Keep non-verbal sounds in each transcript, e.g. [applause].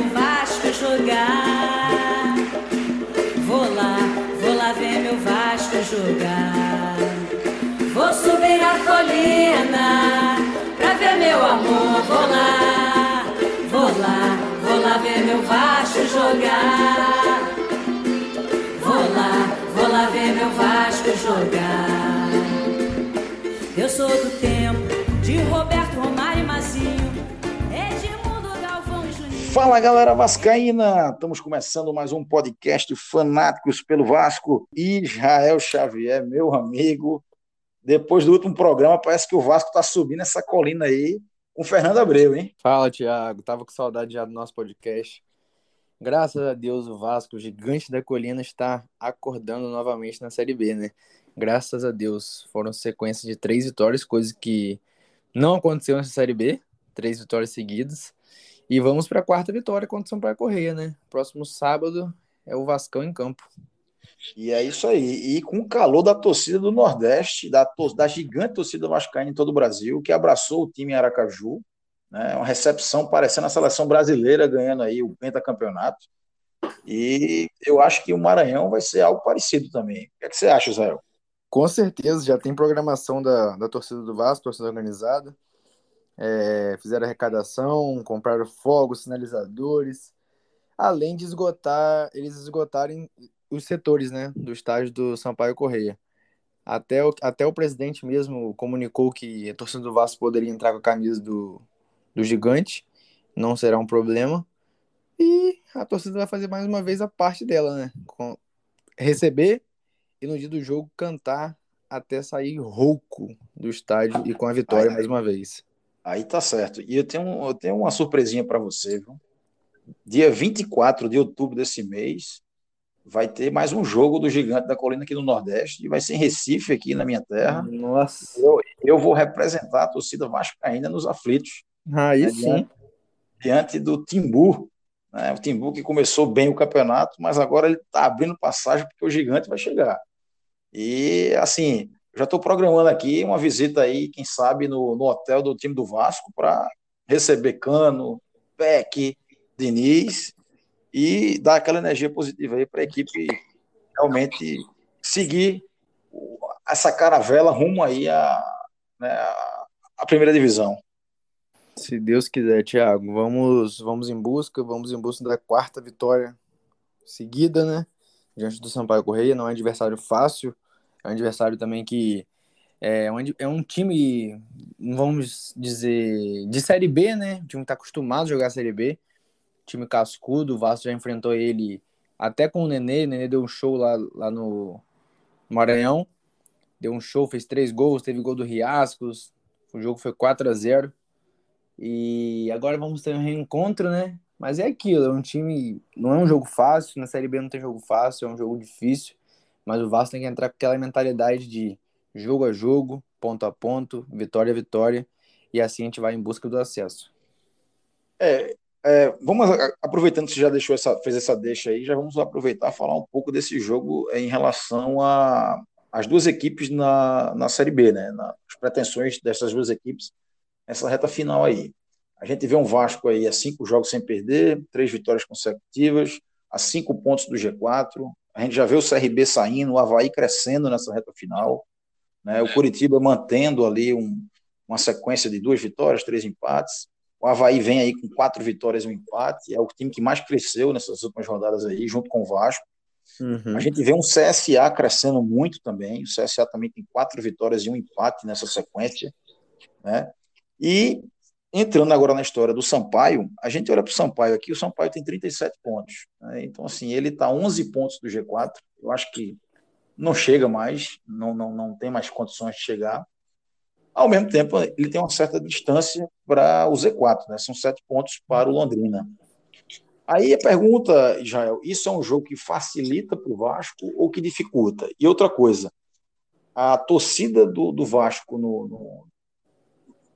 meu Vasco Fala galera vascaína, estamos começando mais um podcast Fanáticos pelo Vasco. Israel Xavier, meu amigo, depois do último programa parece que o Vasco está subindo essa colina aí com o Fernando Abreu, hein? Fala, Thiago. Tava com saudade já do nosso podcast. Graças a Deus, o Vasco, o gigante da colina, está acordando novamente na Série B, né? Graças a Deus. Foram sequências de três vitórias, coisa que não aconteceu nessa Série B. Três vitórias seguidas. E vamos para a quarta vitória contra o Sampaio Correia, né? Próximo sábado é o Vascão em campo. E é isso aí. E com o calor da torcida do Nordeste, da, da gigante torcida vascaína em todo o Brasil, que abraçou o time em Aracaju, né? Uma recepção parecendo a seleção brasileira ganhando aí o pentacampeonato. E eu acho que o Maranhão vai ser algo parecido também. O que, é que você acha, Israel? Com certeza, já tem programação da, da torcida do Vasco, torcida organizada. É, fizeram arrecadação, compraram fogos, sinalizadores, além de esgotar, eles esgotarem os setores né, do estádio do Sampaio Correia. Até o, até o presidente mesmo comunicou que a torcida do Vasco poderia entrar com a camisa do, do gigante, não será um problema. E a torcida vai fazer mais uma vez a parte dela, né? Com, receber e no dia do jogo cantar até sair rouco do estádio e com a vitória Aí- mais uma vez. Aí tá certo. E eu tenho, eu tenho uma surpresinha para você, viu? Dia 24 de outubro desse mês, vai ter mais um jogo do Gigante da Colina aqui no Nordeste, e vai ser em Recife, aqui na minha terra. Nossa. Eu, eu vou representar a torcida vascaína nos aflitos, Aí É, sim. diante do Timbu. Né? O Timbu que começou bem o campeonato, mas agora ele está abrindo passagem porque o Gigante vai chegar. E, assim, já estou programando aqui uma visita aí, quem sabe, no, no hotel do time do Vasco para receber Cano, Peck, Diniz e dar aquela energia positiva aí para a equipe realmente seguir essa caravela rumo aí à, né, primeira divisão. Se Deus quiser, Thiago, vamos, vamos em busca, vamos em busca da quarta vitória seguida, né? Diante do Sampaio Correia, não é adversário fácil, é um adversário também que é um, é um time, vamos dizer, de Série B, né? Um time que tá acostumado a jogar Série B, time cascudo, o Vasco já enfrentou ele até com o Nenê, o Nenê deu um show lá, lá no Maranhão, deu um show, fez três gols, teve gol do Riascos, o jogo foi 4 a 0 e agora vamos ter um reencontro, né? Mas é aquilo, é um time. Não é um jogo fácil, na Série B não tem jogo fácil, é um jogo difícil. Mas o Vasco tem que entrar com aquela mentalidade de jogo a jogo, ponto a ponto, vitória a vitória. E assim a gente vai em busca do acesso. É, é, vamos aproveitando que você já deixou essa, fez essa deixa aí, já vamos aproveitar falar um pouco desse jogo em relação a as duas equipes na, na Série B, né? Nas pretensões dessas duas equipes nessa reta final aí. A gente vê um Vasco aí a cinco jogos sem perder, três vitórias consecutivas, a cinco pontos do G4. A gente já vê o CRB saindo, o Havaí crescendo nessa reta final, né? O Curitiba mantendo ali um, uma sequência de duas vitórias, três empates. O Havaí vem aí com quatro vitórias e um empate. É o time que mais cresceu nessas últimas rodadas aí, junto com o Vasco. Uhum. A gente vê um CSA crescendo muito também. O CSA também tem quatro vitórias e um empate nessa sequência. Né? E entrando agora na história do Sampaio, a gente olha para o Sampaio aqui, o Sampaio tem 37 pontos. Né? Então, assim, ele está 11 pontos do G4. Eu acho que não chega mais, não, não, não tem mais condições de chegar. Ao mesmo tempo, ele tem uma certa distância para o Z4, né? São sete pontos para o Londrina. Aí a pergunta, Israel, isso é um jogo que facilita para o Vasco ou que dificulta? E outra coisa, a torcida do, do Vasco no, no,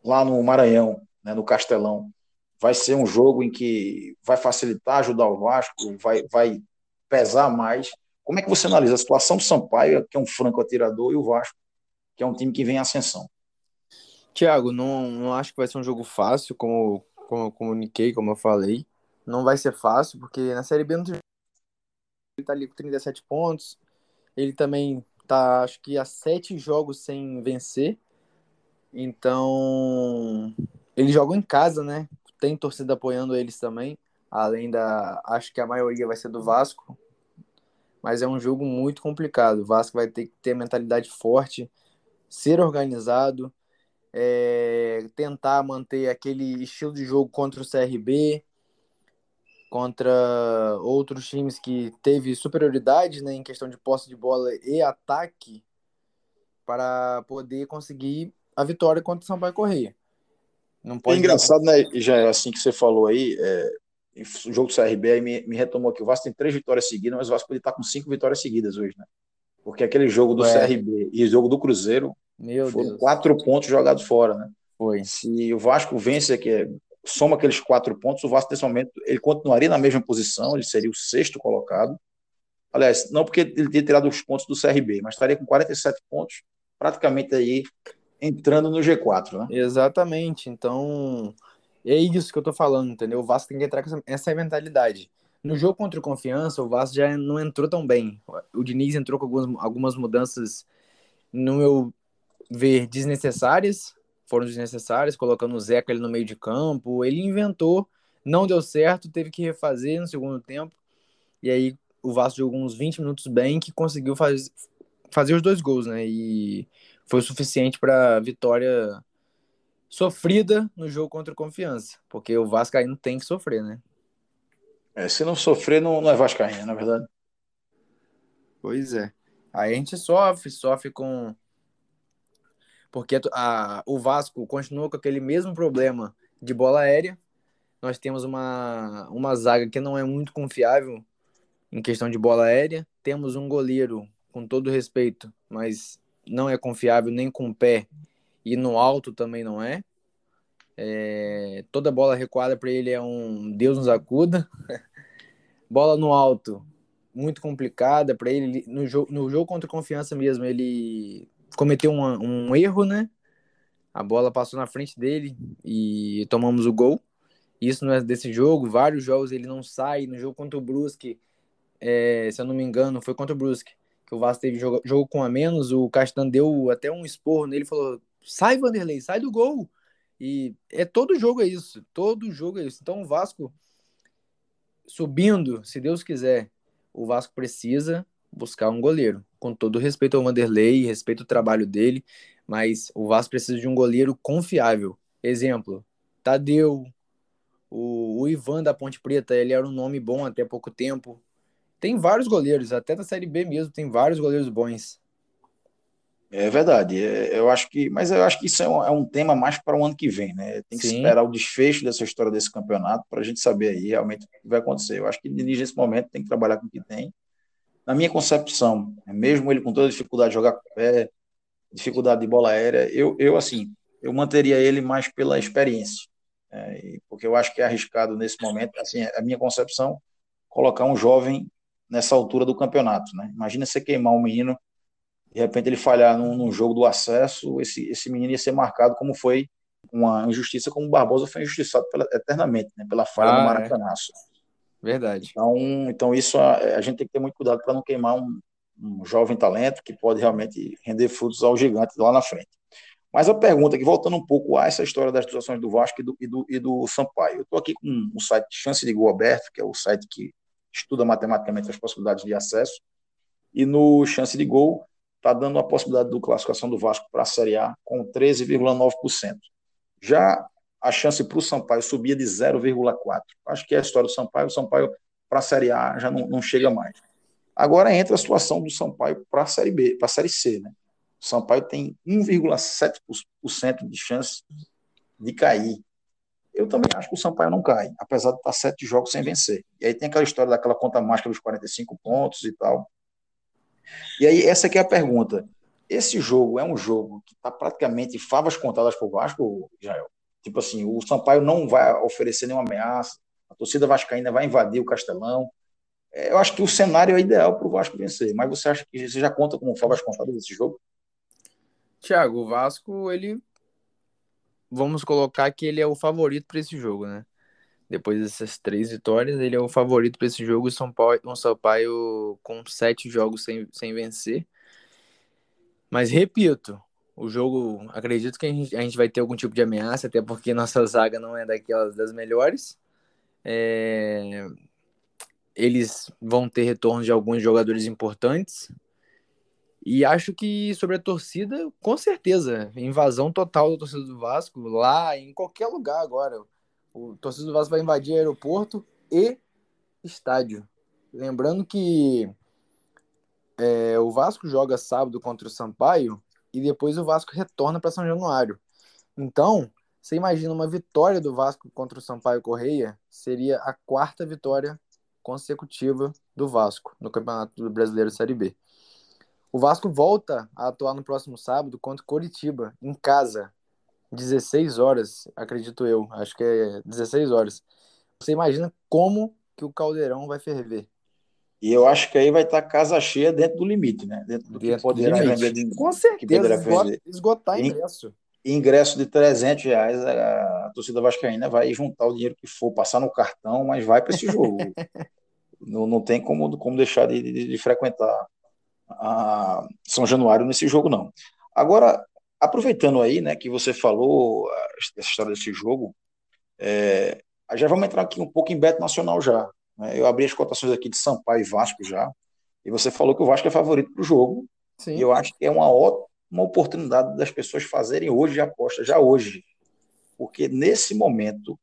lá no Maranhão, né, no Castelão, vai ser um jogo em que vai facilitar, ajudar o Vasco, vai, vai pesar mais. Como é que você analisa a situação do Sampaio, que é um franco atirador, e o Vasco, que é um time que vem em ascensão? Tiago, não, não acho que vai ser um jogo fácil, como, como eu comuniquei, como eu falei. Não vai ser fácil, porque na Série B não tem... ele tá ali com 37 pontos. Ele também tá, acho que, há sete jogos sem vencer. Então, eles jogam em casa, né? Tem torcida apoiando eles também. Além da. Acho que a maioria vai ser do Vasco. Mas é um jogo muito complicado. O Vasco vai ter que ter mentalidade forte, ser organizado, é, tentar manter aquele estilo de jogo contra o CRB, contra outros times que teve superioridade né, em questão de posse de bola e ataque para poder conseguir a vitória contra o Sampaio Correia. Não pode é engraçado, né? Já é assim que você falou aí, é, o jogo do CRB aí me, me, retomou que o Vasco tem três vitórias seguidas, mas o Vasco pode estar com cinco vitórias seguidas hoje, né? Porque aquele jogo do é. CRB e o jogo do Cruzeiro Meu foram Deus. quatro pontos jogados fora, né? Foi. Se o Vasco vence aqui, soma aqueles quatro pontos, o Vasco nesse momento ele continuaria na mesma posição, ele seria o sexto colocado. Aliás, não porque ele teria tirado os pontos do CRB, mas estaria com 47 pontos, praticamente aí entrando no G4, né? Exatamente. Então, é isso que eu tô falando, entendeu? O Vasco tem que entrar com essa, mentalidade. No jogo contra o Confiança, o Vasco já não entrou tão bem. O Diniz entrou com algumas, algumas mudanças, no meu ver, desnecessárias. Foram desnecessárias, colocando o Zeca ali no meio de campo. Ele inventou, não deu certo, teve que refazer no segundo tempo. E aí o Vasco jogou uns 20 minutos bem, que conseguiu faz, fazer os dois gols, né? E foi o suficiente para vitória sofrida no jogo contra o Confiança, porque o Vascaíno tem que sofrer, né? É, se não sofrer, não, não é Vascaíno, na verdade. Pois é. Aí a gente sofre, sofre com. Porque a, o Vasco continua com aquele mesmo problema de bola aérea. Nós temos uma, uma zaga que não é muito confiável em questão de bola aérea. Temos um goleiro, com todo respeito, mas não é confiável nem com o pé e no alto também não é. é toda bola recuada para ele é um Deus nos acuda. [laughs] bola no alto, muito complicada para ele. No jogo, no jogo contra confiança mesmo, ele cometeu um, um erro, né? A bola passou na frente dele e tomamos o gol. Isso não é desse jogo. Vários jogos ele não sai. No jogo contra o Brusque, é, se eu não me engano, foi contra o Brusque que o Vasco teve jogo, jogo com a menos, o Castan deu até um esporro nele, falou: sai, Vanderlei, sai do gol. E é todo jogo é isso, todo jogo é isso. Então o Vasco subindo, se Deus quiser, o Vasco precisa buscar um goleiro. Com todo respeito ao Vanderlei, respeito ao trabalho dele, mas o Vasco precisa de um goleiro confiável. Exemplo, Tadeu, o, o Ivan da Ponte Preta, ele era um nome bom até pouco tempo. Tem vários goleiros, até da Série B mesmo, tem vários goleiros bons. É verdade, é, eu acho que, mas eu acho que isso é um, é um tema mais para o ano que vem, né? Tem que Sim. esperar o desfecho dessa história desse campeonato para a gente saber aí realmente o que vai acontecer. Eu acho que Diniz nesse momento tem que trabalhar com o que tem. Na minha concepção, mesmo ele com toda a dificuldade de jogar com o pé, dificuldade de bola aérea, eu, eu assim, eu manteria ele mais pela experiência, é, porque eu acho que é arriscado nesse momento, assim, a minha concepção, colocar um jovem nessa altura do campeonato. Né? Imagina você queimar um menino, de repente ele falhar num, num, jogo do acesso, esse, esse menino ia ser marcado como foi uma injustiça, como o Barbosa foi injustiçado pela, eternamente, né? pela falha ah, do Maracanaço. É. Verdade. Então, então isso a, a, gente tem que ter muito cuidado para não queimar um, um jovem talento que pode realmente render frutos ao gigante lá na frente. Mas a pergunta que, voltando um pouco a essa história das situações do Vasco e do, e do, e do Sampaio, eu estou aqui com o site Chance de Gol Aberto, que é o site que estuda matematicamente as possibilidades de acesso. E no chance de gol, está dando a possibilidade do classificação do Vasco para a Série A com 13,9%. Já a chance para o Sampaio subia de 0,4%. Acho que é a história do Sampaio. O Sampaio para a Série A já não, não chega mais. Agora entra a situação do Sampaio para a Série B, para a Série C. Né? O Sampaio tem 1,7% de chance de cair eu também acho que o Sampaio não cai, apesar de estar sete jogos sem vencer. E aí tem aquela história daquela conta mágica dos 45 pontos e tal. E aí, essa aqui é a pergunta. Esse jogo é um jogo que está praticamente favas contadas para o Vasco, Israel? Tipo assim, o Sampaio não vai oferecer nenhuma ameaça, a torcida vascaína vai invadir o Castelão. É, eu acho que o cenário é ideal para o Vasco vencer, mas você acha que você já conta como favas contadas esse jogo? Tiago, o Vasco, ele vamos colocar que ele é o favorito para esse jogo, né? Depois dessas três vitórias, ele é o favorito para esse jogo. O São Paulo, um Sampaio com sete jogos sem, sem vencer. Mas repito, o jogo, acredito que a gente, a gente vai ter algum tipo de ameaça, até porque nossa zaga não é daquelas das melhores. É... Eles vão ter retorno de alguns jogadores importantes. E acho que sobre a torcida, com certeza, invasão total da torcida do Vasco, lá em qualquer lugar agora. O torcedor do Vasco vai invadir aeroporto e estádio. Lembrando que é, o Vasco joga sábado contra o Sampaio e depois o Vasco retorna para São Januário. Então, você imagina uma vitória do Vasco contra o Sampaio Correia seria a quarta vitória consecutiva do Vasco no Campeonato Brasileiro Série B. O Vasco volta a atuar no próximo sábado contra o Coritiba, em casa, 16 horas, acredito eu. Acho que é 16 horas. Você imagina como que o Caldeirão vai ferver. E eu acho que aí vai estar casa cheia dentro do limite, né? Dentro do dentro que poderá vender. De, Com certeza, esgotar, esgotar ingresso. Ingresso de 300 reais, a, torcida vascaína vai juntar o dinheiro que for, passar no cartão, mas vai para esse jogo. [laughs] não, não tem como, como deixar de, de, de frequentar a São Januário nesse jogo, não. Agora, aproveitando aí, né, que você falou essa história desse jogo, é, já vamos entrar aqui um pouco em Beto Nacional já. Né? Eu abri as cotações aqui de Sampaio e Vasco já, e você falou que o Vasco é favorito para o jogo. Sim. E eu acho que é uma ótima oportunidade das pessoas fazerem hoje a aposta, já hoje. Porque nesse momento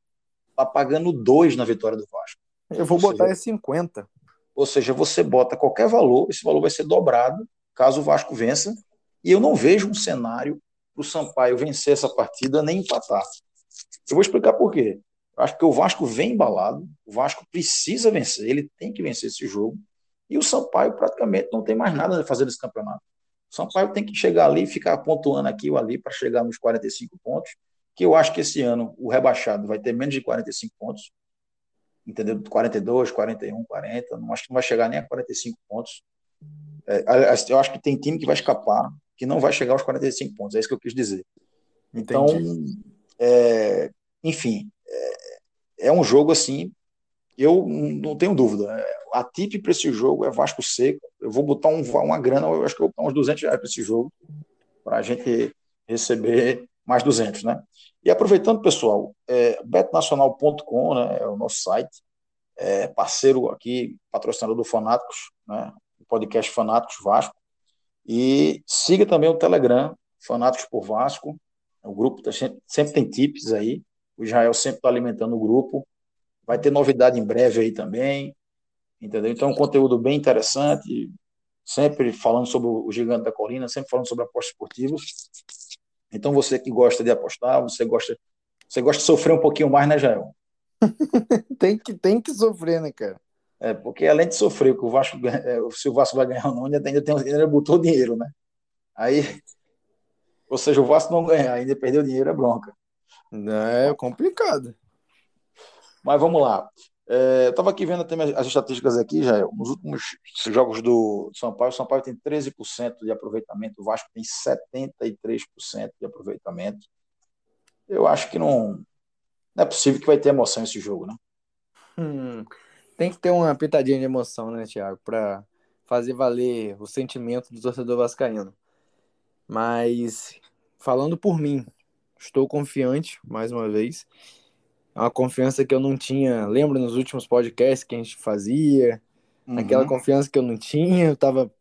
tá pagando dois na vitória do Vasco. Eu vou ou botar seja, 50. Ou seja, você bota qualquer valor, esse valor vai ser dobrado caso o Vasco vença. E eu não vejo um cenário para o Sampaio vencer essa partida nem empatar. Eu vou explicar por quê. Eu acho que o Vasco vem embalado, o Vasco precisa vencer, ele tem que vencer esse jogo, e o Sampaio praticamente não tem mais nada a fazer nesse campeonato. O Sampaio tem que chegar ali, ficar pontuando aqui ou ali para chegar nos 45 pontos, que eu acho que esse ano o rebaixado vai ter menos de 45 pontos, entendeu? 42, 41, 40, não acho que não vai chegar nem a 45 pontos. É, eu acho que tem time que vai escapar, que não vai chegar aos 45 pontos, é isso que eu quis dizer. Então, é, enfim, é, é, um jogo assim, eu não tenho dúvida. A tip para esse jogo é Vasco Seco. Eu vou botar um, uma grana, eu acho que eu vou botar uns 200 reais para esse jogo, para a gente receber mais 200, né? E aproveitando, pessoal, é, betnacional.com né, é o nosso site, é parceiro aqui, patrocinador do Fanáticos, né, o podcast Fanáticos Vasco. E siga também o Telegram, Fanáticos por Vasco. O grupo tá sempre, sempre tem tips aí. O Israel sempre está alimentando o grupo. Vai ter novidade em breve aí também. Entendeu? Então, um conteúdo bem interessante. Sempre falando sobre o Gigante da Colina, sempre falando sobre apostas esportivas. Então, você que gosta de apostar, você gosta, você gosta de sofrer um pouquinho mais, né, Jael? [laughs] tem, que, tem que sofrer, né, cara? É, porque além de sofrer, que o Vasco, é, se o Vasco vai ganhar ou não, ainda, ainda, tem, ainda botou dinheiro, né? Aí, ou seja, o Vasco não ganhar, ainda perdeu dinheiro, é bronca. É complicado. Mas vamos lá. É, eu estava aqui vendo até as estatísticas aqui, já nos últimos jogos do São Paulo, o São Paulo tem 13% de aproveitamento, o Vasco tem 73% de aproveitamento. Eu acho que não, não é possível que vai ter emoção esse jogo, né? Hum, tem que ter uma pitadinha de emoção, né, Thiago, para fazer valer o sentimento do torcedor vascaíno. Mas falando por mim, estou confiante mais uma vez. É uma confiança que eu não tinha. Lembra nos últimos podcasts que a gente fazia? Uhum. Aquela confiança que eu não tinha, eu tava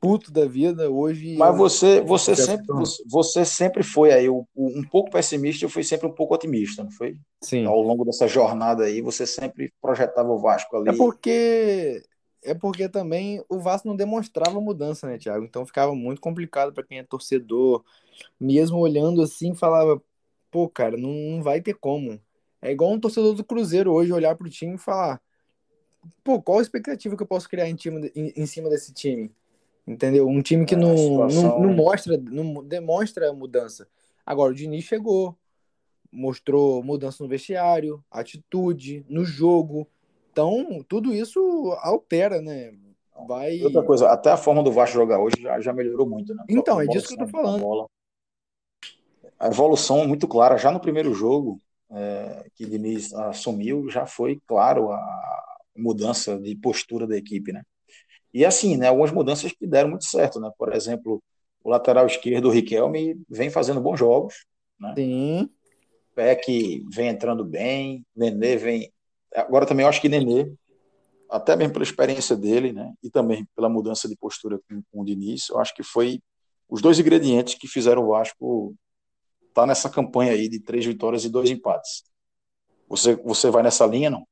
puto da vida hoje. Mas você, você sempre, você sempre foi aí um pouco pessimista, eu fui sempre um pouco otimista, não foi? Sim. Ao longo dessa jornada aí, você sempre projetava o Vasco ali. É porque é porque também o Vasco não demonstrava mudança, né, Thiago? Então ficava muito complicado para quem é torcedor, mesmo olhando assim, falava, pô, cara, não, não vai ter como. É igual um torcedor do Cruzeiro hoje olhar pro time e falar, pô, qual a expectativa que eu posso criar em, time, em, em cima desse time? Entendeu? Um time que é, não, situação... não, não, mostra, não demonstra mudança. Agora, o Diniz chegou, mostrou mudança no vestiário, atitude, no jogo. Então, tudo isso altera, né? Vai... Outra coisa, até a forma do Vasco jogar hoje já, já melhorou muito, né? Então, é disso que eu tô falando. A evolução é muito clara. Já no primeiro jogo, é, que Diniz assumiu, já foi claro a mudança de postura da equipe, né? E assim, né, algumas mudanças que deram muito certo, né? Por exemplo, o lateral esquerdo, o Riquelme, vem fazendo bons jogos, né? Sim. Peck vem entrando bem, Nenê vem. Agora também eu acho que Nenê, até mesmo pela experiência dele, né? E também pela mudança de postura com, com o Diniz, eu acho que foi os dois ingredientes que fizeram o Vasco tá nessa campanha aí de três vitórias e dois empates. Você, você vai nessa linha, não?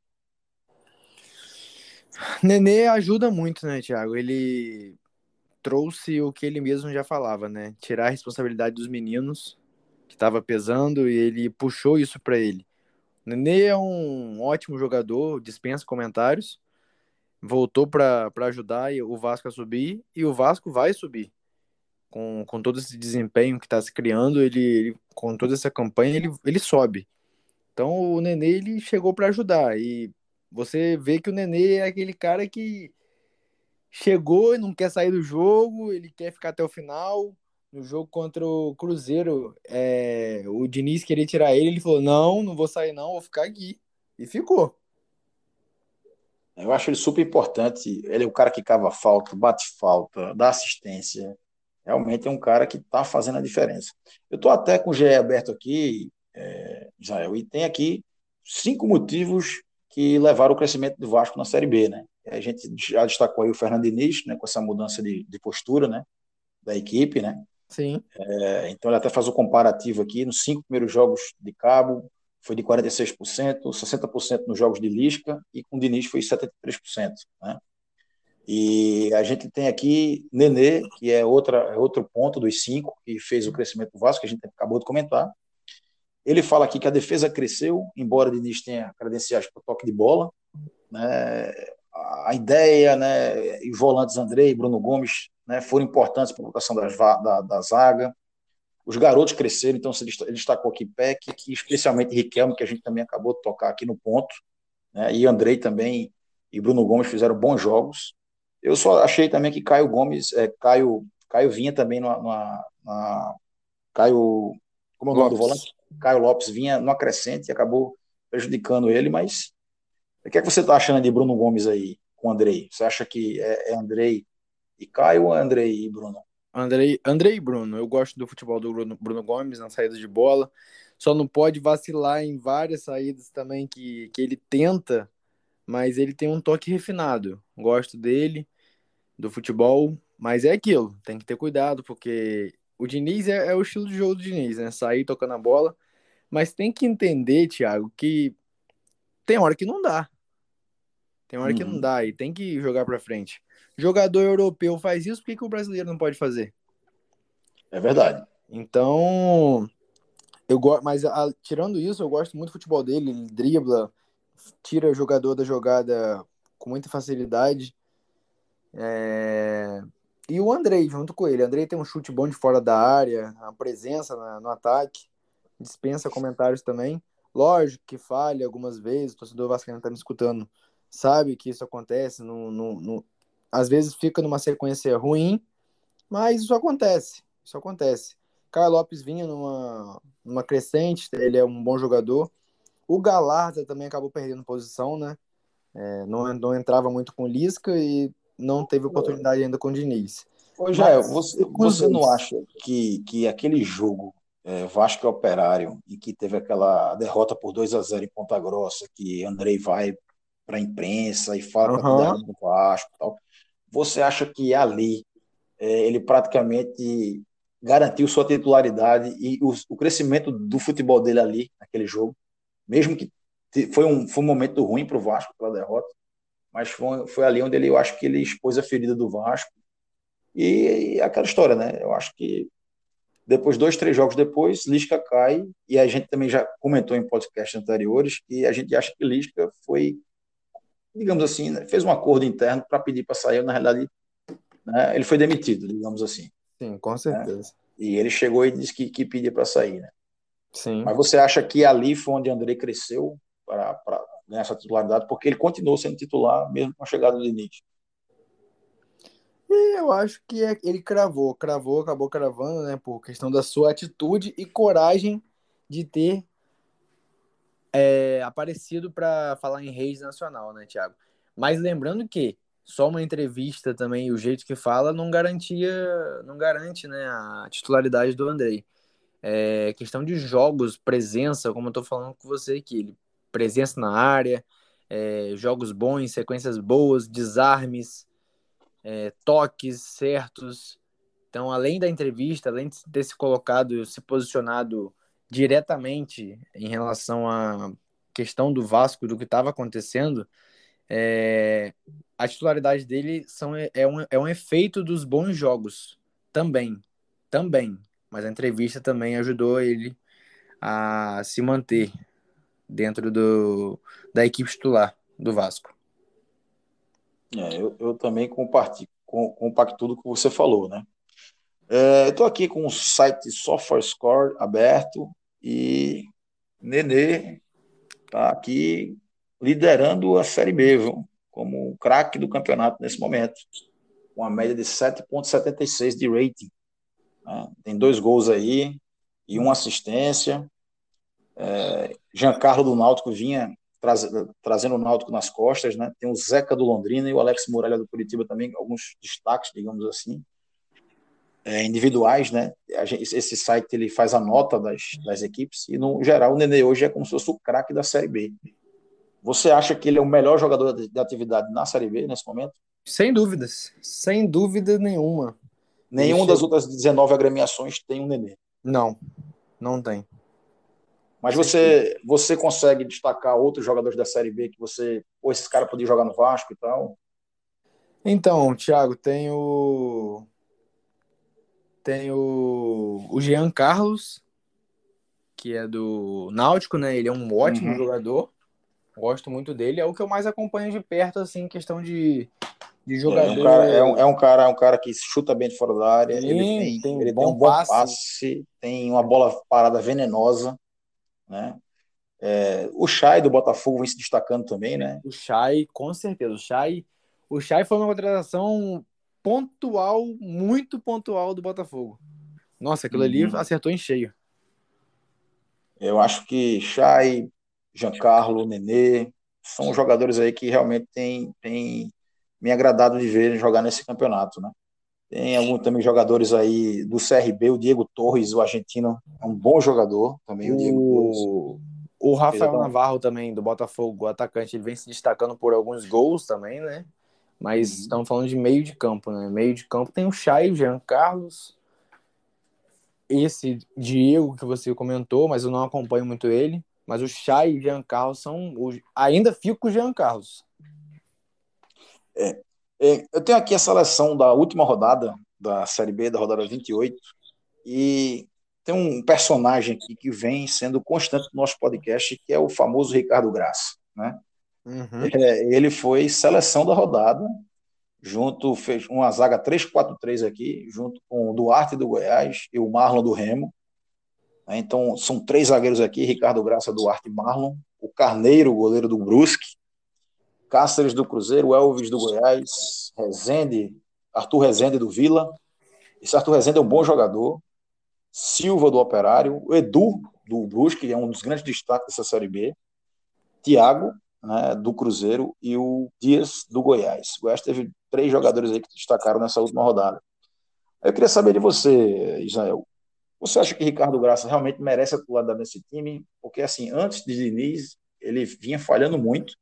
Nenê ajuda muito, né, Thiago? Ele trouxe o que ele mesmo já falava, né? Tirar a responsabilidade dos meninos, que estava pesando, e ele puxou isso para ele. Nenê é um ótimo jogador, dispensa comentários. Voltou para ajudar o Vasco a subir, e o Vasco vai subir. Com, com todo esse desempenho que está se criando, ele, ele, com toda essa campanha, ele, ele sobe. Então o Nenê ele chegou para ajudar. E você vê que o Nenê é aquele cara que chegou e não quer sair do jogo, ele quer ficar até o final. No jogo contra o Cruzeiro, é, o Diniz queria tirar ele, ele falou: Não, não vou sair, não, vou ficar aqui. E ficou. Eu acho ele super importante. Ele é o cara que cava falta, bate falta, dá assistência. Realmente é um cara que está fazendo a diferença. Eu estou até com o GE aberto aqui, é, Israel, e tem aqui cinco motivos que levaram o crescimento do Vasco na Série B, né? A gente já destacou aí o Fernando Diniz, né, com essa mudança de, de postura, né, da equipe, né? Sim. É, então ele até faz o comparativo aqui, nos cinco primeiros jogos de Cabo foi de 46%, 60% nos jogos de Lisca e com o Diniz foi 73%, né? E a gente tem aqui Nenê, que é, outra, é outro ponto dos cinco que fez o crescimento do Vasco, que a gente acabou de comentar. Ele fala aqui que a defesa cresceu, embora Diniz tenha credenciais para toque de bola. Né? A ideia, né, e volantes André e Bruno Gomes né, foram importantes para a colocação da, da zaga. Os garotos cresceram, então ele destacou aqui Peck, que especialmente Riquelme, que a gente também acabou de tocar aqui no ponto, né, e Andrei também e Bruno Gomes fizeram bons jogos. Eu só achei também que Caio Gomes, é, Caio, Caio vinha também numa, numa Caio, como é o nome do volante? Caio Lopes vinha no acrescente e acabou prejudicando ele, mas o que é que você está achando de Bruno Gomes aí com o Andrei? Você acha que é, é Andrei e Caio ou Andrei e Bruno? Andrei, Andrei e Bruno. Eu gosto do futebol do Bruno, Bruno Gomes na saída de bola. Só não pode vacilar em várias saídas também que, que ele tenta, mas ele tem um toque refinado. Gosto dele, do futebol, mas é aquilo. Tem que ter cuidado, porque o Diniz é, é, o estilo de jogo do Diniz, né? Sair tocando a bola. Mas tem que entender, Thiago, que tem hora que não dá. Tem hora uhum. que não uhum. dá e tem que jogar pra frente. Jogador europeu faz isso, por que, que o brasileiro não pode fazer? É verdade. Então, eu gosto, mas a, tirando isso, eu gosto muito do futebol dele. Ele dribla, tira o jogador da jogada com muita facilidade. É... E o Andrei, junto com ele. O Andrei tem um chute bom de fora da área, a presença no ataque, dispensa comentários também. Lógico que falha algumas vezes, o torcedor vascaíno tá me escutando, sabe que isso acontece, no, no, no, às vezes fica numa sequência ruim, mas isso acontece, isso acontece. Caio Lopes vinha numa, numa crescente, ele é um bom jogador. O Galarza também acabou perdendo posição, né? É, não, não entrava muito com Lisca e não teve oportunidade ainda com o Diniz. Ô, Jael, você, você não acha que, que aquele jogo é, Vasco e Operário, e que teve aquela derrota por 2 a 0 em Ponta Grossa, que Andrei vai para a imprensa e fala uhum. do Vasco tal. Você acha que ali é, ele praticamente garantiu sua titularidade e o, o, crescimento do futebol dele ali, naquele jogo, mesmo que foi um, foi um momento ruim para o Vasco pela derrota, mas foi, foi ali onde ele, eu acho que ele expôs a ferida do Vasco. E, e aquela história, né? Eu acho que depois, dois, três jogos depois, Lisca cai, e a gente também já comentou em podcasts anteriores que a gente acha que Lisca foi, digamos assim, né, fez um acordo interno para pedir para sair, na realidade, né, ele foi demitido, digamos assim. Sim, com certeza. Né? E ele chegou e disse que, que pedia para sair, né? Sim. Mas você acha que ali foi onde André cresceu para ganhar essa titularidade, porque ele continuou sendo titular mesmo com a chegada do Diniz. E eu acho que é, ele cravou, cravou, acabou cravando, né, por questão da sua atitude e coragem de ter é, aparecido para falar em rede nacional, né, Thiago? Mas lembrando que só uma entrevista também, o jeito que fala, não garantia, não garante, né, a titularidade do Andrei. É, questão de jogos, presença, como eu tô falando com você aqui, ele, presença na área, é, jogos bons, sequências boas, desarmes, é, toques certos. Então, além da entrevista, além de ter se colocado, se posicionado diretamente em relação à questão do Vasco, do que estava acontecendo, é, a titularidade dele são, é, um, é um efeito dos bons jogos também, também. Mas a entrevista também ajudou ele a se manter dentro do, da equipe titular do Vasco. É, eu, eu também compacto tudo que você falou, né? É, Estou aqui com o site SofaScore aberto e Nenê está aqui liderando a Série B, viu? como o craque do campeonato nesse momento, com uma média de 7,76 de rating. Né? Tem dois gols aí e uma assistência. É, Giancarlo do Náutico vinha traz, trazendo o Náutico nas costas, né? Tem o Zeca do Londrina e o Alex Muralha do Curitiba também, alguns destaques, digamos assim, é, individuais, né? Gente, esse site ele faz a nota das, das equipes e no geral o Nenê hoje é como se fosse o craque da Série B. Você acha que ele é o melhor jogador de atividade na Série B nesse momento? Sem dúvidas, sem dúvida nenhuma. Nenhuma das outras 19 agremiações tem um Nenê. Não, não tem. Mas você, você consegue destacar outros jogadores da Série B que você, ou esses caras podiam jogar no Vasco e tal? Então, Thiago, tem o tem o, o Jean Carlos, que é do Náutico, né? Ele é um ótimo uhum. jogador. Gosto muito dele. É o que eu mais acompanho de perto, assim, questão de, de jogador. É um, cara, é, um, é um cara, um cara que chuta bem de fora da área. Sim, ele tem, tem, ele bom tem um bom passe. passe. tem uma bola parada venenosa, né? É, o Chay do Botafogo vem se destacando também, né? O Chay, com certeza. O Chay, o Chay foi uma contratação pontual, muito pontual do Botafogo. Nossa, aquilo uhum. ali acertou em cheio. Eu acho que Chay, Giancarlo, Nenê, são jogadores aí que realmente têm, têm me agradado de ver jogar nesse campeonato, né? Tem alguns também jogadores aí do CRB, o Diego Torres, o argentino, é um bom jogador também, o, o Diego Torres. O Rafael Navarro também, do Botafogo, o atacante, ele vem se destacando por alguns gols também, né? Mas uhum. estamos falando de meio de campo, né? Meio de campo tem o Chay, o Jean Carlos, esse Diego que você comentou, mas eu não acompanho muito ele. Mas o Chay e o Jean Carlos são. Ainda fico com o Jean Carlos. É, é, eu tenho aqui a seleção da última rodada da Série B, da rodada 28, e tem um personagem aqui que vem sendo constante no nosso podcast, que é o famoso Ricardo Graça. Né? Uhum. É, ele foi seleção da rodada, junto, fez uma zaga 3-4-3 aqui, junto com o Duarte do Goiás e o Marlon do Remo. Né? Então, são três zagueiros aqui: Ricardo Graça, Duarte e Marlon. O Carneiro, goleiro do Brusque. Cáceres do Cruzeiro, Elvis do Goiás, Rezende, Arthur Rezende do Vila. Esse Arthur Rezende é um bom jogador. Silva do Operário, o Edu do Brusque, que é um dos grandes destaques dessa Série B. Tiago, né, do Cruzeiro, e o Dias do Goiás. O Goiás teve três jogadores aí que destacaram nessa última rodada. Eu queria saber de você, Israel. Você acha que Ricardo Graça realmente merece atuar nesse time? Porque, assim, antes de Diniz, ele vinha falhando muito.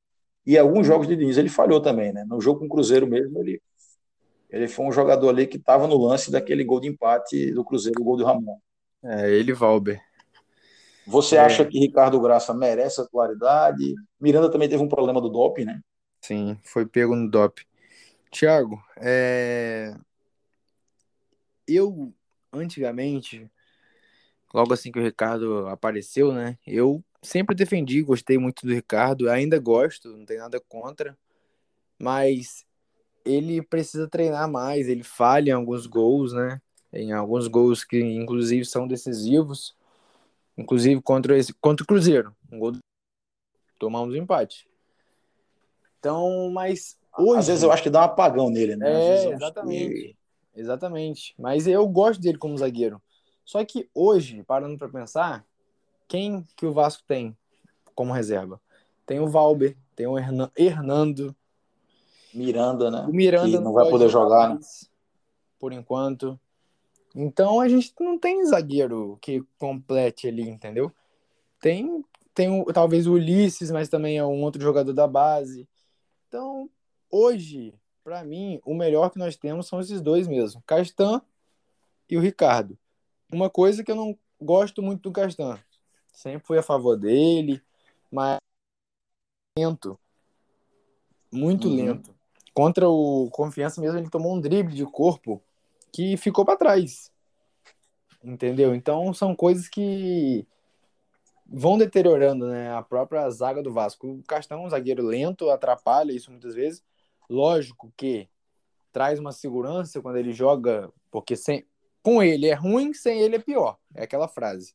E alguns jogos de Diniz ele falhou também, né? No jogo com o Cruzeiro mesmo, ele, ele foi um jogador ali que estava no lance daquele gol de empate do Cruzeiro, o gol do Ramon. É, ele Valber. Você é. acha que Ricardo Graça merece atualidade? Miranda também teve um problema do doping, né? Sim, foi pego no doping. Tiago, é... eu antigamente logo assim que o Ricardo apareceu, né? Eu sempre defendi, gostei muito do Ricardo, ainda gosto, não tem nada contra, mas ele precisa treinar mais, ele falha em alguns gols, né? Em alguns gols que inclusive são decisivos, inclusive contra esse contra o Cruzeiro, um gol tomamos um empate. Então, mas hoje às vezes eu acho que dá um apagão nele, né? É, exatamente. Que... Exatamente. Mas eu gosto dele como zagueiro. Só que hoje, parando para pensar, quem que o Vasco tem como reserva. Tem o Valber, tem o Hernando. Miranda, né? O Miranda que não vai poder jogar, né? por enquanto. Então a gente não tem zagueiro que complete ali, entendeu? Tem, tem talvez o Ulisses, mas também é um outro jogador da base. Então, hoje, para mim, o melhor que nós temos são esses dois mesmo, Castan e o Ricardo. Uma coisa que eu não gosto muito do Castan, sempre fui a favor dele, mas lento, muito uhum. lento. Contra o Confiança mesmo, ele tomou um drible de corpo que ficou para trás. Entendeu? Então são coisas que vão deteriorando né, a própria zaga do Vasco. O Castão é um zagueiro lento, atrapalha isso muitas vezes. Lógico que traz uma segurança quando ele joga, porque sem, com ele é ruim, sem ele é pior. É aquela frase.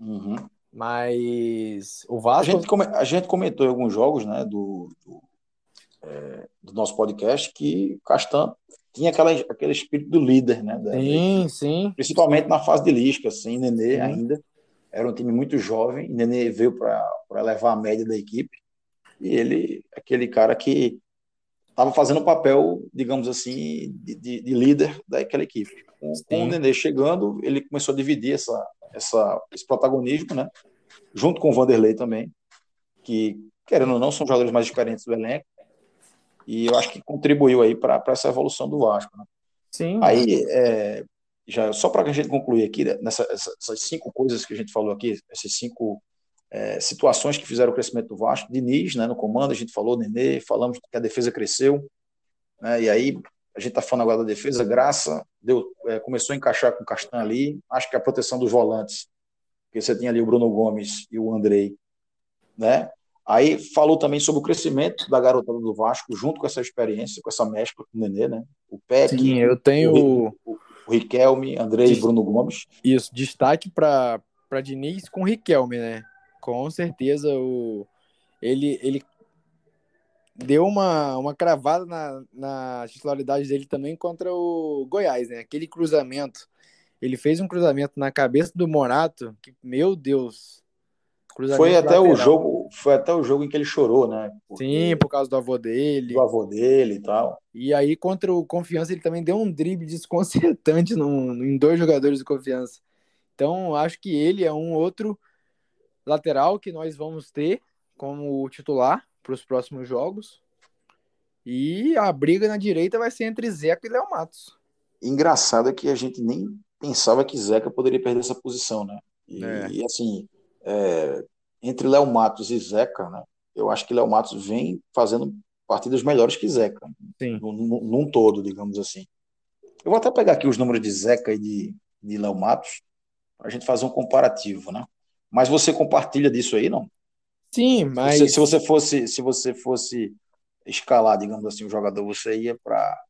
Uhum. Mas o Vasco. A gente, a gente comentou em alguns jogos né, do, do, é, do nosso podcast que o Castan tinha aquela, aquele espírito do líder, né? Da, sim, sim. Principalmente na fase de Lisca, assim, Nenê sim. ainda. Era um time muito jovem, Nenê veio para levar a média da equipe. E ele, aquele cara que estava fazendo o papel, digamos assim, de, de, de, líder daquela equipe. Com, com o Nenê chegando, ele começou a dividir essa, essa, esse protagonismo, né? Junto com o Vanderlei também, que, querendo ou não, são jogadores mais experientes do elenco e eu acho que contribuiu aí para essa evolução do Vasco. Né? Sim. Aí, é, já só para a gente concluir aqui, né, nessas cinco coisas que a gente falou aqui, essas cinco é, situações que fizeram o crescimento do Vasco, Diniz, né, no comando, a gente falou, Nenê, falamos que a defesa cresceu, né, e aí a gente está falando agora da defesa, Graça deu, é, começou a encaixar com o Castan ali, acho que a proteção dos volantes, porque você tinha ali o Bruno Gomes e o Andrei, né, Aí falou também sobre o crescimento da garotada do Vasco, junto com essa experiência, com essa mescla com o Nenê, né? O Peck, Sim, eu tenho o, o, o Riquelme, Andrei e Bruno Gomes. Isso, destaque para Diniz com o Riquelme, né? Com certeza o, ele, ele deu uma, uma cravada na, na titularidade dele também contra o Goiás, né? Aquele cruzamento. Ele fez um cruzamento na cabeça do Morato, que, meu Deus, foi até lateral. o jogo, foi até o jogo em que ele chorou, né? Porque Sim, por causa do avô dele. Do avô dele e tal. E aí contra o Confiança ele também deu um drible desconcertante no, em dois jogadores do Confiança. Então acho que ele é um outro lateral que nós vamos ter como titular para os próximos jogos. E a briga na direita vai ser entre Zeca e Léo Matos. Engraçado é que a gente nem pensava que Zeca poderia perder essa posição, né? E, é. e assim, é, entre Léo Matos e Zeca, né, eu acho que Léo Matos vem fazendo partidas melhores que Zeca, num, num, todo, digamos assim. Eu vou até pegar aqui os números de Zeca e de, de Léo Matos para a gente fazer um comparativo, né? Mas você compartilha disso aí, não? Sim, mas se, se você fosse se você fosse escalar, digamos assim, o jogador, você ia para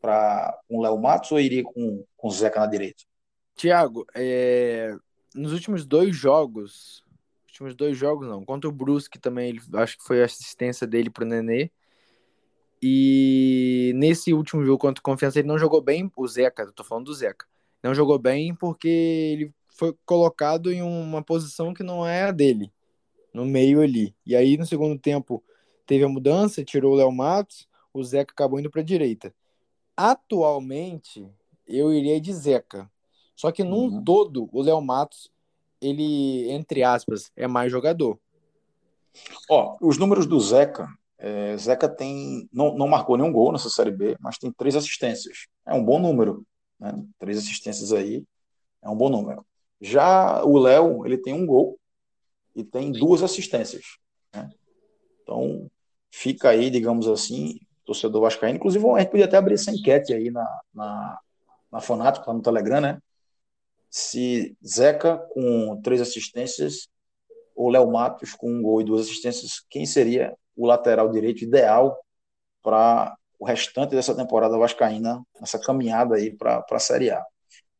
para com Léo Matos ou iria com com Zeca na direita? Tiago, é, nos últimos dois jogos, últimos dois jogos não, contra o Brusque também, ele, acho que foi a assistência dele pro Nenê. E nesse último jogo contra o Confiança ele não jogou bem, o Zeca, eu tô falando do Zeca. Não jogou bem porque ele foi colocado em uma posição que não é a dele, no meio ali. E aí no segundo tempo teve a mudança, tirou o Léo Matos, o Zeca acabou indo para a direita. Atualmente, eu iria de Zeca, só que num uhum. todo, o Léo Matos, ele, entre aspas, é mais jogador. Ó, os números do Zeca, é, Zeca tem, não, não marcou nenhum gol nessa Série B, mas tem três assistências. É um bom número, né? Três assistências aí, é um bom número. Já o Léo, ele tem um gol e tem duas assistências. Né? Então, fica aí, digamos assim, torcedor vascaíno. Inclusive, a gente podia até abrir essa enquete aí na, na, na Fonato, lá no Telegram, né? se Zeca com três assistências ou Léo Matos com um gol e duas assistências, quem seria o lateral direito ideal para o restante dessa temporada vascaína, nessa caminhada aí para a Série A.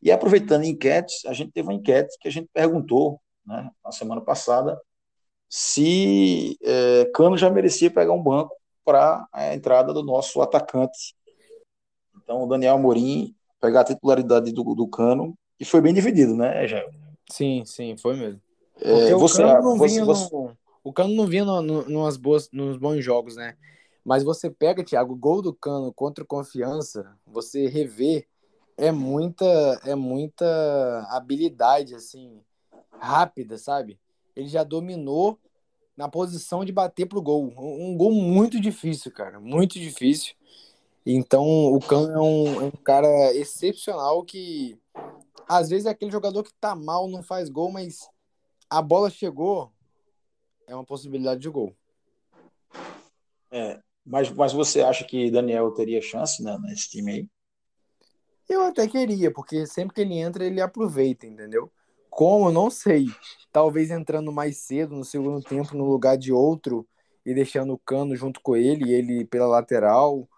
E aproveitando enquetes, a gente teve uma enquete que a gente perguntou né, na semana passada se é, Cano já merecia pegar um banco para a entrada do nosso atacante. Então, o Daniel Amorim pegar a titularidade do, do Cano e foi bem dividido, né, Jair? Sim, sim, foi mesmo. É, você, o Cano não vinha, você... No, o Cano não vinha no, no, nos, boas, nos bons jogos, né? Mas você pega, Thiago, o gol do Cano contra confiança, você rever é muita é muita habilidade assim, rápida, sabe? Ele já dominou na posição de bater pro gol. Um gol muito difícil, cara, muito difícil. Então, o Cano é um, é um cara excepcional que às vezes é aquele jogador que tá mal, não faz gol, mas a bola chegou, é uma possibilidade de gol. É, mas, mas você acha que Daniel teria chance né, nesse time aí? Eu até queria, porque sempre que ele entra, ele aproveita, entendeu? Como, não sei. Talvez entrando mais cedo no segundo tempo no lugar de outro e deixando o cano junto com ele, ele pela lateral.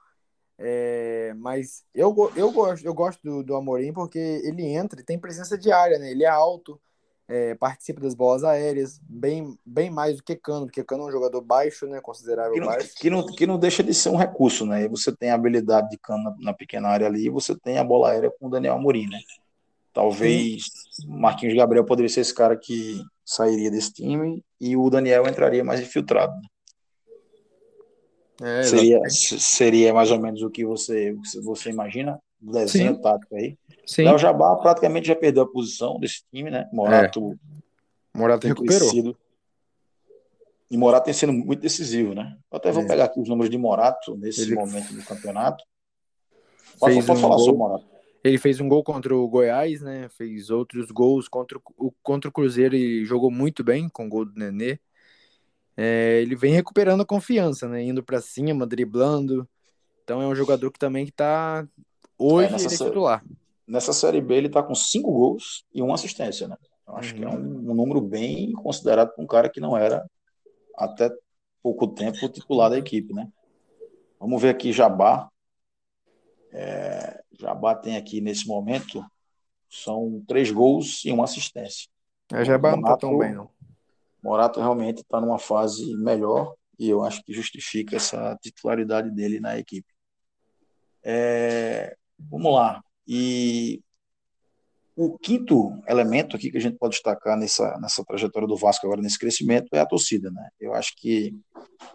É, mas eu, eu gosto, eu gosto do, do Amorim porque ele entra e tem presença de área, né? Ele é alto, é, participa das bolas aéreas, bem, bem mais do que Cano, porque Cano é um jogador baixo, né, considerável que não, baixo. Que não, que não deixa de ser um recurso, né? Você tem a habilidade de Cano na, na pequena área ali, e você tem a bola aérea com o Daniel Amorim, né? Talvez. Marquinhos Gabriel poderia ser esse cara que sairia desse time e o Daniel entraria mais infiltrado. Né? É, seria, seria mais ou menos o que você, você imagina? O desenho Sim. tático aí. Sim. Léo Jabá praticamente já perdeu a posição desse time, né? Morato. É. Morato recuperou. Crescido. E Morato tem sido muito decisivo, né? Eu até vou é. pegar aqui os números de Morato nesse Ele... momento do campeonato. Fez um falar gol, sobre Morato. Ele fez um gol contra o Goiás, né? Fez outros gols contra o, contra o Cruzeiro e jogou muito bem com o gol do Nenê. É, ele vem recuperando a confiança, né? Indo para cima, driblando. Então é um jogador que também está hoje é, ele é titular nessa Série B ele está com cinco gols e uma assistência, né? Eu acho uhum. que é um, um, número bem considerado para um cara que não era até pouco tempo titular da equipe, né? Vamos ver aqui Jabá. É, Jabá tem aqui nesse momento são três gols e uma assistência. É, Jabá Morato, não está tão bem, não. Morato realmente está numa fase melhor e eu acho que justifica essa titularidade dele na equipe. É, vamos lá. E o quinto elemento aqui que a gente pode destacar nessa, nessa trajetória do Vasco agora, nesse crescimento, é a torcida. Né? Eu acho que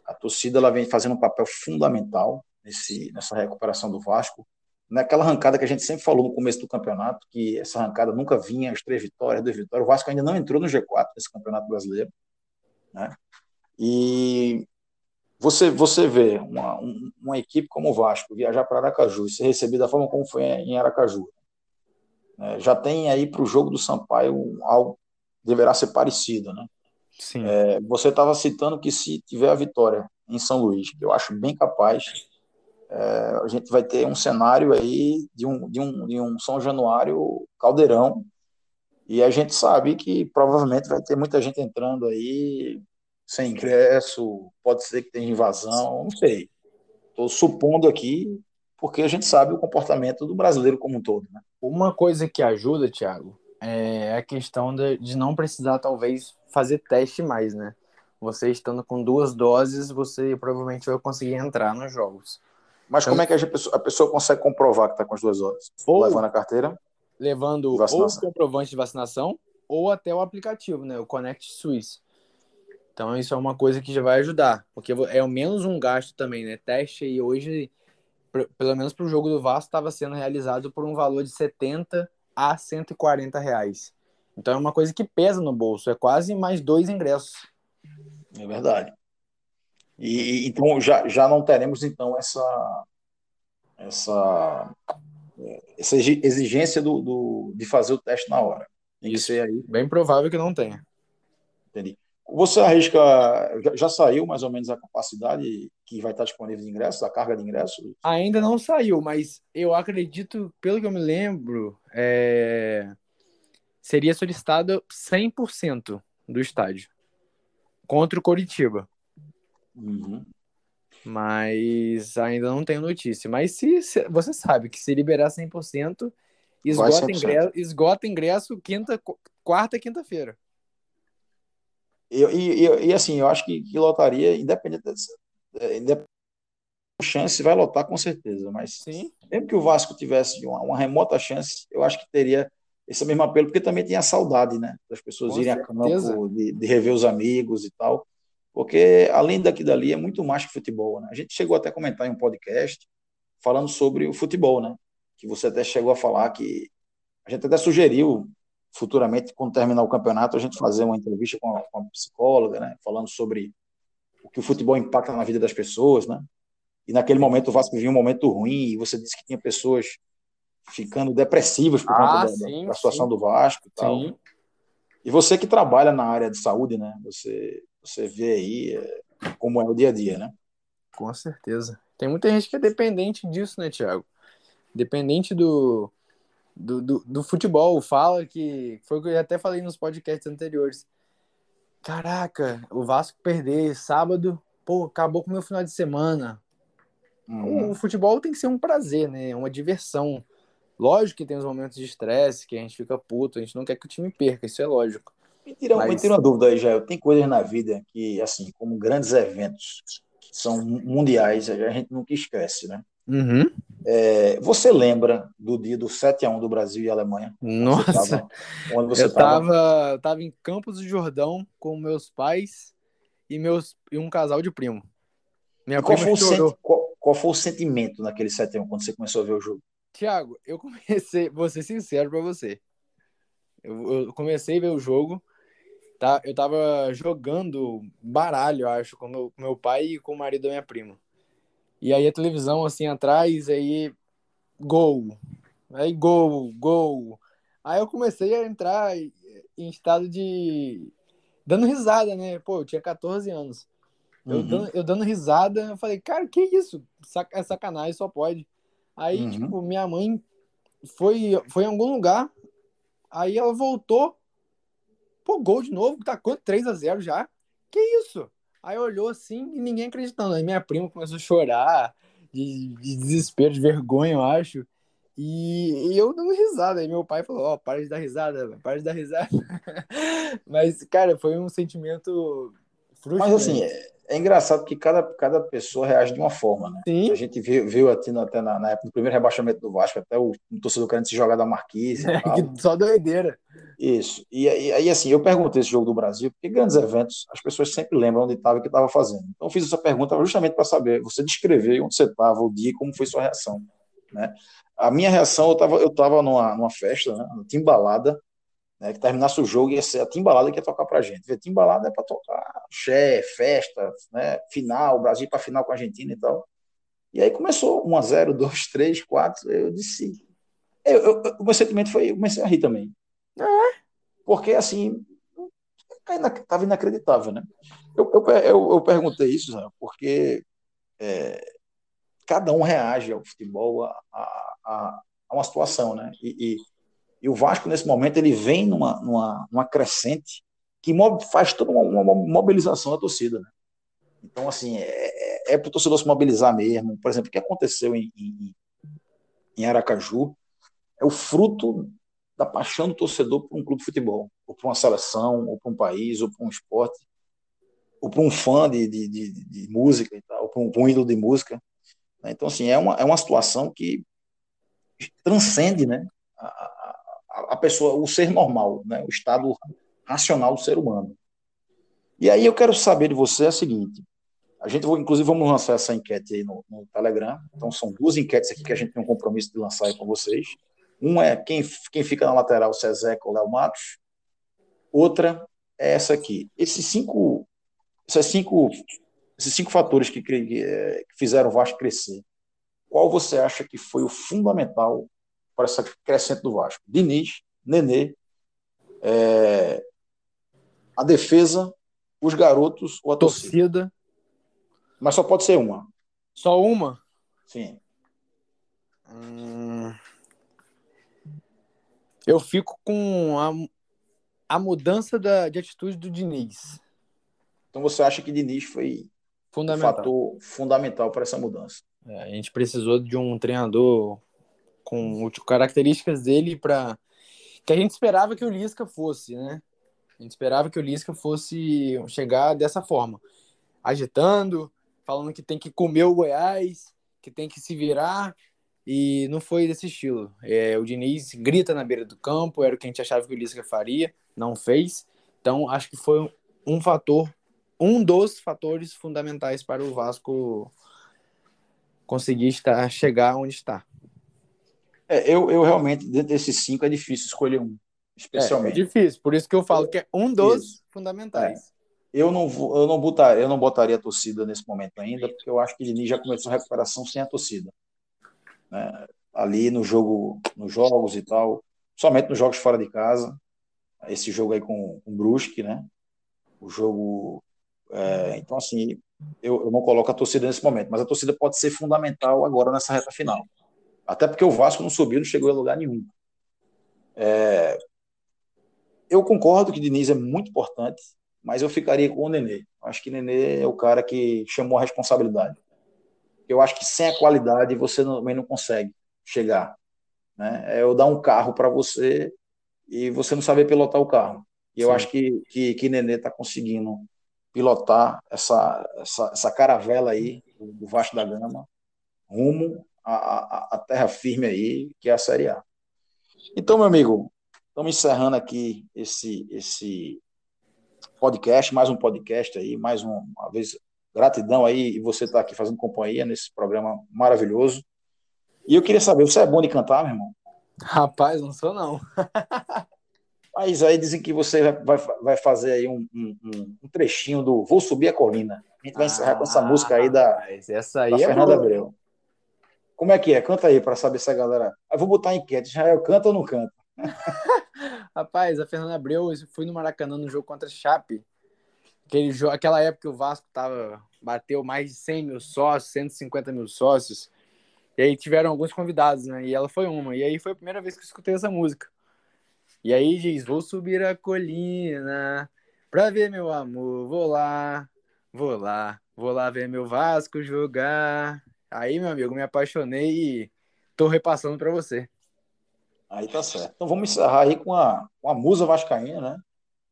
a torcida ela vem fazendo um papel fundamental nesse, nessa recuperação do Vasco. Naquela arrancada que a gente sempre falou no começo do campeonato, que essa arrancada nunca vinha, as três vitórias, duas vitórias. O Vasco ainda não entrou no G4 nesse campeonato brasileiro. Né? E você, você vê uma, uma equipe como o Vasco viajar para Aracaju e ser recebida da forma como foi em Aracaju. É, já tem aí para o jogo do Sampaio algo deverá ser parecido, né? Sim. É, você estava citando que se tiver a vitória em São Luís, eu acho bem capaz, é, a gente vai ter um cenário aí de um, de, um, de um São Januário caldeirão, e a gente sabe que provavelmente vai ter muita gente entrando aí sem ingresso, pode ser que tenha invasão, não sei. Estou supondo aqui, porque a gente sabe o comportamento do brasileiro como um todo. Né? Uma coisa que ajuda, Thiago, é a questão de, de não precisar, talvez, fazer teste mais, né? Você estando com duas doses, você provavelmente vai conseguir entrar nos jogos. Mas então, como é que a pessoa, a pessoa consegue comprovar que está com as duas doses? Ou levando a carteira? Levando ou o comprovante de vacinação, ou até o aplicativo, né? O Connect Suisse. Então isso é uma coisa que já vai ajudar, porque é o menos um gasto também, né? Teste aí hoje, pelo menos para o jogo do Vasco, estava sendo realizado por um valor de 70 a 140 reais. Então é uma coisa que pesa no bolso, é quase mais dois ingressos. É verdade. E então já, já não teremos então essa essa essa exigência do, do de fazer o teste na hora. Tem Isso aí. Bem provável que não tenha. Entendi. Você arrisca, já saiu mais ou menos a capacidade que vai estar disponível de ingressos, a carga de ingressos? Ainda não saiu, mas eu acredito, pelo que eu me lembro, é... seria solicitado 100% do estádio contra o Coritiba. Uhum. Mas ainda não tenho notícia. Mas se, se você sabe que se liberar 100%, esgota, 100%. Ingresso, esgota ingresso quinta, quarta e quinta-feira. E, e, e, assim, eu acho que, que lotaria, independente dessa, é, independente chance, vai lotar com certeza. Mas Sim. mesmo que o Vasco tivesse uma, uma, remota chance, eu acho que teria esse mesmo apelo, porque também tem a saudade, né? Das pessoas Com irem certeza. a campo, de, de rever os amigos e tal. Porque além daqui dali é muito mais que futebol, né? A gente chegou até a comentar em um podcast falando sobre o futebol, né? Que você até chegou a falar que a gente até sugeriu futuramente, quando terminar o campeonato, a gente fazer uma entrevista com a, com a psicóloga, né? Falando sobre o que o futebol impacta na vida das pessoas, né? E naquele momento o Vasco vivia um momento ruim e você disse que tinha pessoas ficando depressivas por Ah, conta da, sim, da situação sim. do Vasco e tal. Sim. E você que trabalha na área de saúde, né? Você, você vê aí é, como é o dia a dia, né? Com certeza. Tem muita gente que é dependente disso, né, Thiago? Dependente do, do, do, do futebol. Fala que. Foi o que eu até falei nos podcasts anteriores. Caraca, o Vasco perder sábado, pô, acabou com o meu final de semana. Uhum. O futebol tem que ser um prazer, né? Uma diversão. Lógico que tem os momentos de estresse, que a gente fica puto, a gente não quer que o time perca, isso é lógico. Me tira, Mas- me tira uma dúvida aí, Jair. Tem coisas na vida que, assim, como grandes eventos são mundiais, a gente nunca esquece, né? Uhum. É, você lembra do dia do 7x1 do Brasil e Alemanha? Você Nossa, tava- onde você eu estava? tava, eu tava em Campos do Jordão com meus pais e, meus, e um casal de primo. Minha Qual foi, senti- qual- qual foi o sentimento naquele 7x1 quando você começou a ver o jogo? Tiago, eu comecei, [laughs] vou ser sincero pra você. Eu, eu comecei a ver o jogo, tá? Eu tava jogando baralho, eu acho, com meu, com meu pai e com o marido da minha prima. E aí a televisão assim atrás, aí gol. Aí gol, gol. Aí eu comecei a entrar em estado de dando risada, né? Pô, eu tinha 14 anos. Eu, Uhum. dando, eu dando risada, eu falei, cara, que isso? Sac- É sacanagem, só pode. Aí, Uhum. tipo, minha mãe foi, foi em algum lugar, aí ela voltou, pô, gol de novo, tá quanto? 3 a 0 já? Que isso? Aí olhou assim e ninguém acreditando. Aí minha prima começou a chorar, de, de desespero, de vergonha, eu acho. E, e eu dando risada. Aí meu pai falou: Ó, para de dar risada, para de dar risada. [laughs] Mas, cara, foi um sentimento frustrante. Mas assim, é, é engraçado que cada, cada pessoa reage de uma forma, né? Sim, A gente viu, viu até, na, até na, na época do primeiro rebaixamento do Vasco, até o, um torcedor querendo se jogar da marquise [laughs] que só doideira. Isso. E aí, assim, eu perguntei esse jogo do Brasil, porque grandes eventos, as pessoas sempre lembram onde estava e o que estava fazendo. Então, eu fiz essa pergunta justamente para saber, você descrever onde você estava, o dia, como foi sua reação. Né? A minha reação, eu estava eu tava numa, numa festa, né, uma timbalada, né, que terminasse o jogo, ia ser a timbalada que ia tocar para a gente. A timbalada é para tocar xé, festa, né, final, Brasil para final com a Argentina e tal. E aí começou 1 a 0 2, 3, 4, eu disse... Eu, eu, o meu sentimento foi, eu comecei a rir também. Porque, assim, estava inacreditável, né? Eu, eu, eu, eu perguntei isso, Zé, porque é, cada um reage ao futebol a, a, a uma situação, né? E, e, e, o Vasco, nesse momento, ele vem numa, numa, numa crescente que faz toda uma, uma mobilização da torcida, né? Então, assim, é, é para o torcedor se mobilizar mesmo. Por exemplo, o que aconteceu em, em, em Aracaju é o fruto da paixão do torcedor por um clube de futebol, ou por uma seleção, ou por um país, ou por um esporte, ou por um fã de, de, de, de música ou por um, um ídolo de música. Então, assim, é uma, é uma situação que transcende né, a, a, a pessoa, o ser normal, né, o estado racional do ser humano. E aí eu quero saber de você o seguinte, a gente, inclusive, vamos lançar essa enquete aí no, no Telegram, então são duas enquetes aqui que a gente tem um compromisso de lançar aí com vocês, um é quem, quem fica na lateral, se é Zeca ou Léo Matos. Outra é essa aqui. Esses cinco, esses cinco, esses cinco fatores que, que, que fizeram o Vasco crescer, qual você acha que foi o fundamental para essa crescente do Vasco? Diniz, Nenê, é, a defesa, os garotos ou a torcida? torcida? Mas só pode ser uma. Só uma? Sim. Hum... Eu fico com a, a mudança da, de atitude do Diniz. Então você acha que Diniz foi fundamental. um fator fundamental para essa mudança? É, a gente precisou de um treinador com características dele para que a gente esperava que o Lisca fosse, né? A gente esperava que o Lisca fosse chegar dessa forma, agitando, falando que tem que comer o Goiás, que tem que se virar. E não foi desse estilo. É, o Diniz grita na beira do campo, era o que a gente achava que o Lisca faria, não fez. Então, acho que foi um fator, um dos fatores fundamentais para o Vasco conseguir estar, chegar onde está. É, eu, eu realmente, dentro desses cinco, é difícil escolher um, especialmente. É, é difícil, por isso que eu falo que é um dos isso. fundamentais. É. Eu não, eu, não botaria, eu não botaria a torcida nesse momento ainda, porque eu acho que o Diniz já começou a recuperação sem a torcida né, ali no jogo, nos jogos e tal, somente nos jogos fora de casa. Esse jogo aí com, o Brusque, né? O jogo. É, então, assim, eu, eu não coloco a torcida nesse momento, mas a torcida pode ser fundamental agora nessa reta final. Até porque o Vasco não subiu, não chegou a lugar nenhum. É, eu concordo que Diniz é muito importante, mas eu ficaria com o Nenê. Acho que Nenê é o cara que chamou a responsabilidade eu acho que sem a qualidade você também não consegue chegar. Né? É eu dar um carro para você e você não saber pilotar o carro. E eu acho que, que, que Nenê está conseguindo pilotar essa, essa, essa caravela aí do Vasco da Gama rumo à, à, terra firme aí, que é a Série A. Então, meu amigo, estamos encerrando aqui esse, esse podcast, mais um podcast aí, mais uma vez Gratidão aí e você estar tá aqui fazendo companhia nesse programa maravilhoso. E eu queria saber, você é bom de cantar, meu irmão? Rapaz, não sou não. [laughs] Mas aí dizem que você vai, vai fazer aí um, um, um trechinho do Vou Subir a Colina. A gente vai encerrar ah, com essa música aí da, essa aí da é Fernanda boa. Abreu. Como é que é? Canta aí para saber se a galera. Eu vou botar enquete. Israel canta ou não canta? [laughs] Rapaz, a Fernanda Abreu, eu fui no Maracanã no jogo contra a Chape. Aquele, aquela época que o Vasco tava, bateu mais de 100 mil sócios, 150 mil sócios. E aí tiveram alguns convidados, né? E ela foi uma. E aí foi a primeira vez que eu escutei essa música. E aí diz: Vou subir a colina pra ver meu amor. Vou lá, vou lá, vou lá ver meu Vasco jogar. Aí, meu amigo, me apaixonei e tô repassando para você. Aí tá certo. Então vamos encerrar aí com a, com a musa vascaína, né?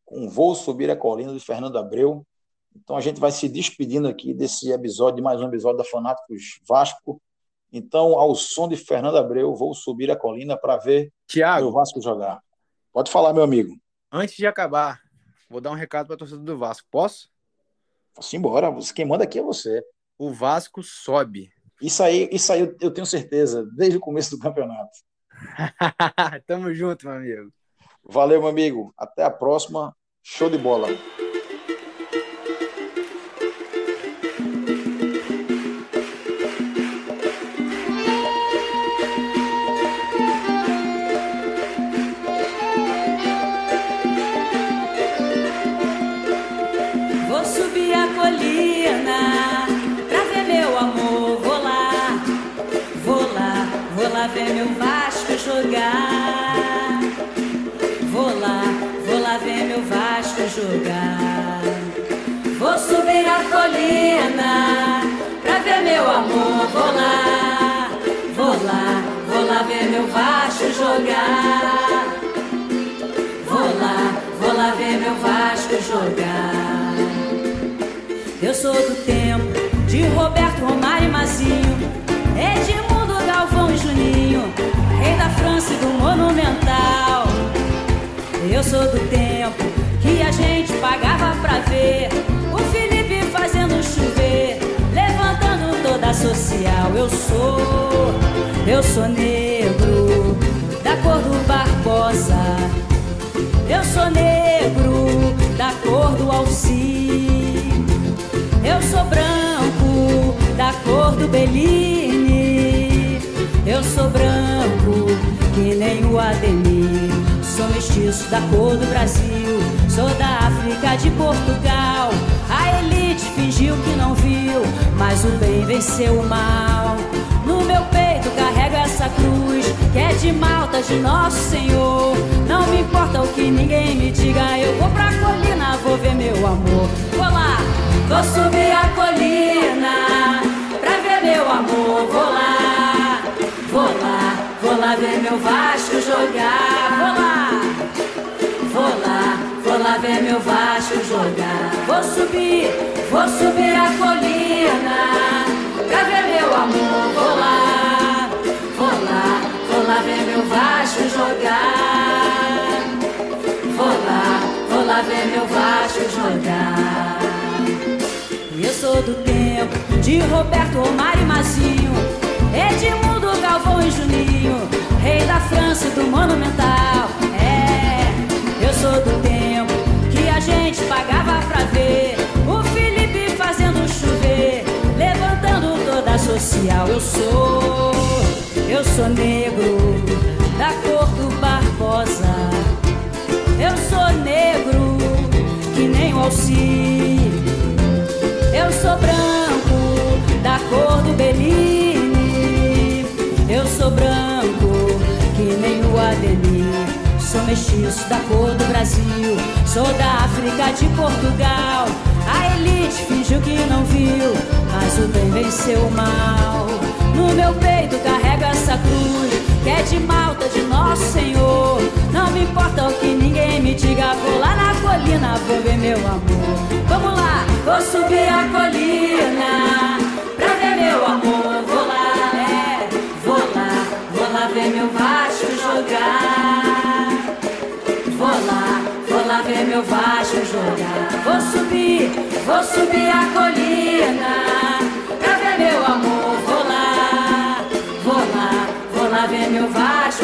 com Vou Subir a Colina de Fernando Abreu. Então a gente vai se despedindo aqui desse episódio, de mais um episódio da Fanáticos Vasco. Então, ao som de Fernando Abreu, vou subir a colina para ver Thiago, o Vasco jogar. Pode falar, meu amigo. Antes de acabar, vou dar um recado para a torcida do Vasco. Posso? Posso embora. Quem manda aqui é você. O Vasco sobe. Isso aí, isso aí eu tenho certeza, desde o começo do campeonato. [laughs] Tamo junto, meu amigo. Valeu, meu amigo. Até a próxima. Show de bola. De Roberto Romário e Mazinho, Edmundo Galvão e Juninho, rei da França e do Monumental. Eu sou do tempo que a gente pagava pra ver o Felipe fazendo chover, levantando toda a social. Eu sou, eu sou negro, da cor do Barbosa. Eu sou negro, da cor do Alci. Cor do Bellini. Eu sou branco, que nem o Ademir. Sou mestiço da cor do Brasil, sou da África de Portugal. A elite fingiu que não viu, mas o bem venceu o mal. No meu peito carrego essa cruz, que é de malta de Nosso Senhor. Não me importa o que ninguém me diga, eu vou pra colina, vou ver meu amor. Vou lá, vou subir a colina, meu amor, vou lá, vou lá. Vou lá ver meu Vasco jogar. Vou lá, vou lá, vou lá ver meu Vasco jogar. Vou subir, vou subir a colina pra ver meu amor. Vou lá, vou jogar. Vou lá, vou lá ver meu Vasco jogar. Eu sou do tempo de Roberto, Romário e Mazinho, Edmundo, Galvão e Juninho, rei da França e do Monumental. É, eu sou do tempo que a gente pagava pra ver o Felipe fazendo chover, levantando toda a social. Eu sou, eu sou negro da cor do Barbosa. Eu sou negro que nem o Alci. Eu sou branco da cor do Bellini. Eu sou branco que nem o Ademir. Sou mestiço da cor do Brasil. Sou da África de Portugal. A elite fingiu que não viu, mas o bem venceu o mal. No meu peito carrego essa cruz, que é de malta de Nosso Senhor. Não me importa o que ninguém me diga, vou lá na colina, vou ver meu amor. Vamos lá, Vou subir a colina pra ver meu amor. Vou lá, é, vou lá, vou lá ver meu Vasco jogar. Vou lá, vou lá ver meu Vasco jogar. Vou subir, vou subir a colina pra ver meu amor. Vou lá, vou lá, vou lá ver meu Vasco.